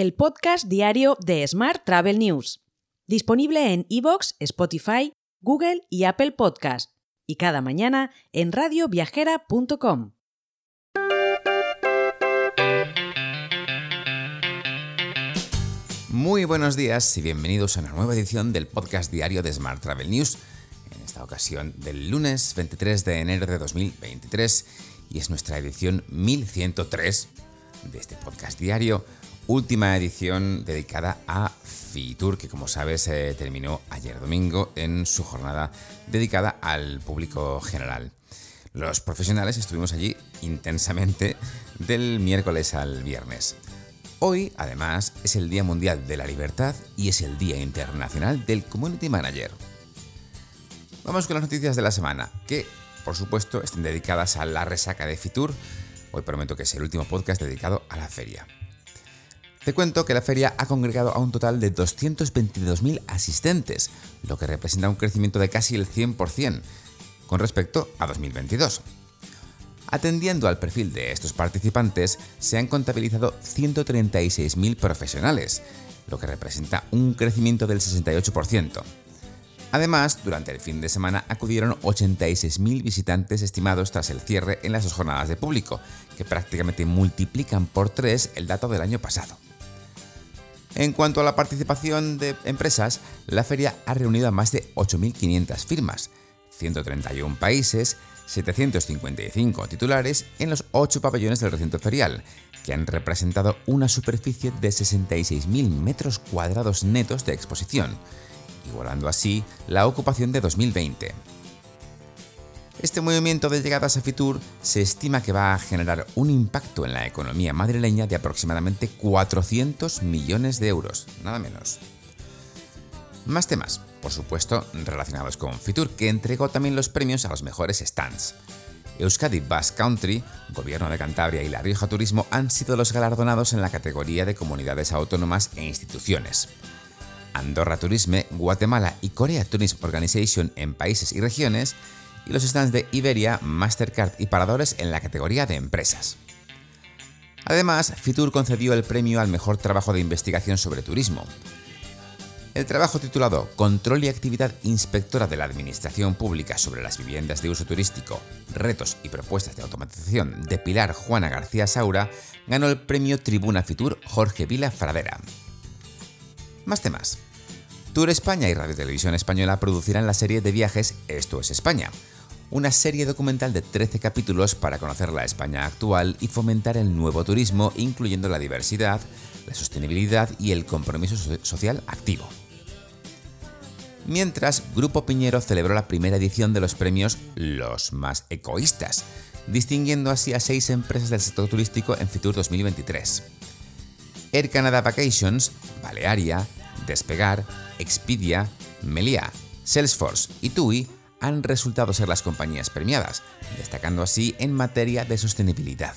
el podcast diario de Smart Travel News, disponible en iVoox, Spotify, Google y Apple Podcast, y cada mañana en radioviajera.com. Muy buenos días y bienvenidos a una nueva edición del podcast diario de Smart Travel News, en esta ocasión del lunes 23 de enero de 2023, y es nuestra edición 1103 de este podcast diario, última edición dedicada a Fitur, que como sabes eh, terminó ayer domingo en su jornada dedicada al público general. Los profesionales estuvimos allí intensamente del miércoles al viernes. Hoy, además, es el Día Mundial de la Libertad y es el Día Internacional del Community Manager. Vamos con las noticias de la semana, que, por supuesto, estén dedicadas a la resaca de Fitur. Hoy prometo que es el último podcast dedicado a la feria. Te cuento que la feria ha congregado a un total de 222.000 asistentes, lo que representa un crecimiento de casi el 100% con respecto a 2022. Atendiendo al perfil de estos participantes, se han contabilizado 136.000 profesionales, lo que representa un crecimiento del 68%. Además, durante el fin de semana acudieron 86.000 visitantes estimados tras el cierre en las dos jornadas de público, que prácticamente multiplican por tres el dato del año pasado. En cuanto a la participación de empresas, la feria ha reunido a más de 8.500 firmas, 131 países 755 titulares en los 8 pabellones del recinto ferial, que han representado una superficie de 66.000 metros cuadrados netos de exposición, igualando así la ocupación de 2020. Este movimiento de llegadas a Fitur se estima que va a generar un impacto en la economía madrileña de aproximadamente 400 millones de euros, nada menos. Más temas por supuesto relacionados con Fitur, que entregó también los premios a los mejores stands. Euskadi Basque Country, Gobierno de Cantabria y La Rioja Turismo han sido los galardonados en la categoría de comunidades autónomas e instituciones. Andorra Turisme, Guatemala y Korea Tourism Organization en países y regiones, y los stands de Iberia, Mastercard y Paradores en la categoría de empresas. Además, Fitur concedió el premio al mejor trabajo de investigación sobre turismo, el trabajo titulado Control y actividad inspectora de la Administración Pública sobre las viviendas de uso turístico, retos y propuestas de automatización de Pilar Juana García Saura ganó el premio Tribuna Fitur Jorge Vila Fradera. Más temas. Tour España y Radio Televisión Española producirán la serie de viajes Esto es España, una serie documental de 13 capítulos para conocer la España actual y fomentar el nuevo turismo, incluyendo la diversidad, la sostenibilidad y el compromiso social activo. Mientras, Grupo Piñero celebró la primera edición de los premios Los Más Ecoístas, distinguiendo así a seis empresas del sector turístico en Fitur 2023. Air Canada Vacations, Balearia, Despegar, Expedia, Melia, Salesforce y TUI han resultado ser las compañías premiadas, destacando así en materia de sostenibilidad.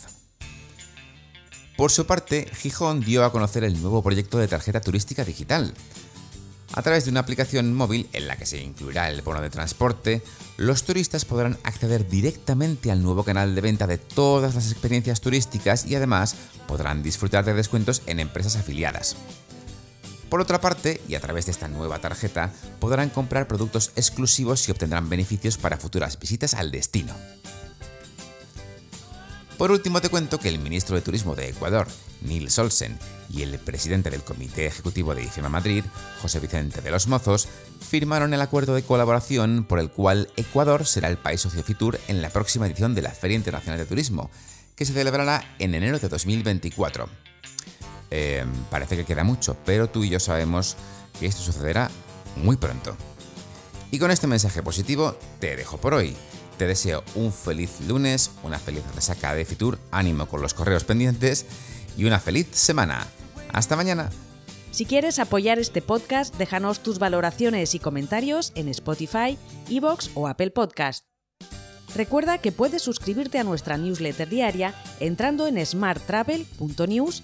Por su parte, Gijón dio a conocer el nuevo proyecto de tarjeta turística digital. A través de una aplicación móvil en la que se incluirá el bono de transporte, los turistas podrán acceder directamente al nuevo canal de venta de todas las experiencias turísticas y además podrán disfrutar de descuentos en empresas afiliadas. Por otra parte, y a través de esta nueva tarjeta, podrán comprar productos exclusivos y obtendrán beneficios para futuras visitas al destino. Por último, te cuento que el ministro de Turismo de Ecuador, Nils Olsen, y el presidente del Comité Ejecutivo de IFEMA Madrid, José Vicente de los Mozos, firmaron el acuerdo de colaboración por el cual Ecuador será el país socio Fitur en la próxima edición de la Feria Internacional de Turismo, que se celebrará en enero de 2024. Em, parece que queda mucho, pero tú y yo sabemos que esto sucederá muy pronto. Y con este mensaje positivo te dejo por hoy. Te deseo un feliz lunes, una feliz resaca de Fitur, ánimo con los correos pendientes y una feliz semana. Hasta mañana. Si quieres apoyar este podcast, déjanos tus valoraciones y comentarios en Spotify, Evox o Apple Podcast. Recuerda que puedes suscribirte a nuestra newsletter diaria entrando en smarttravel.news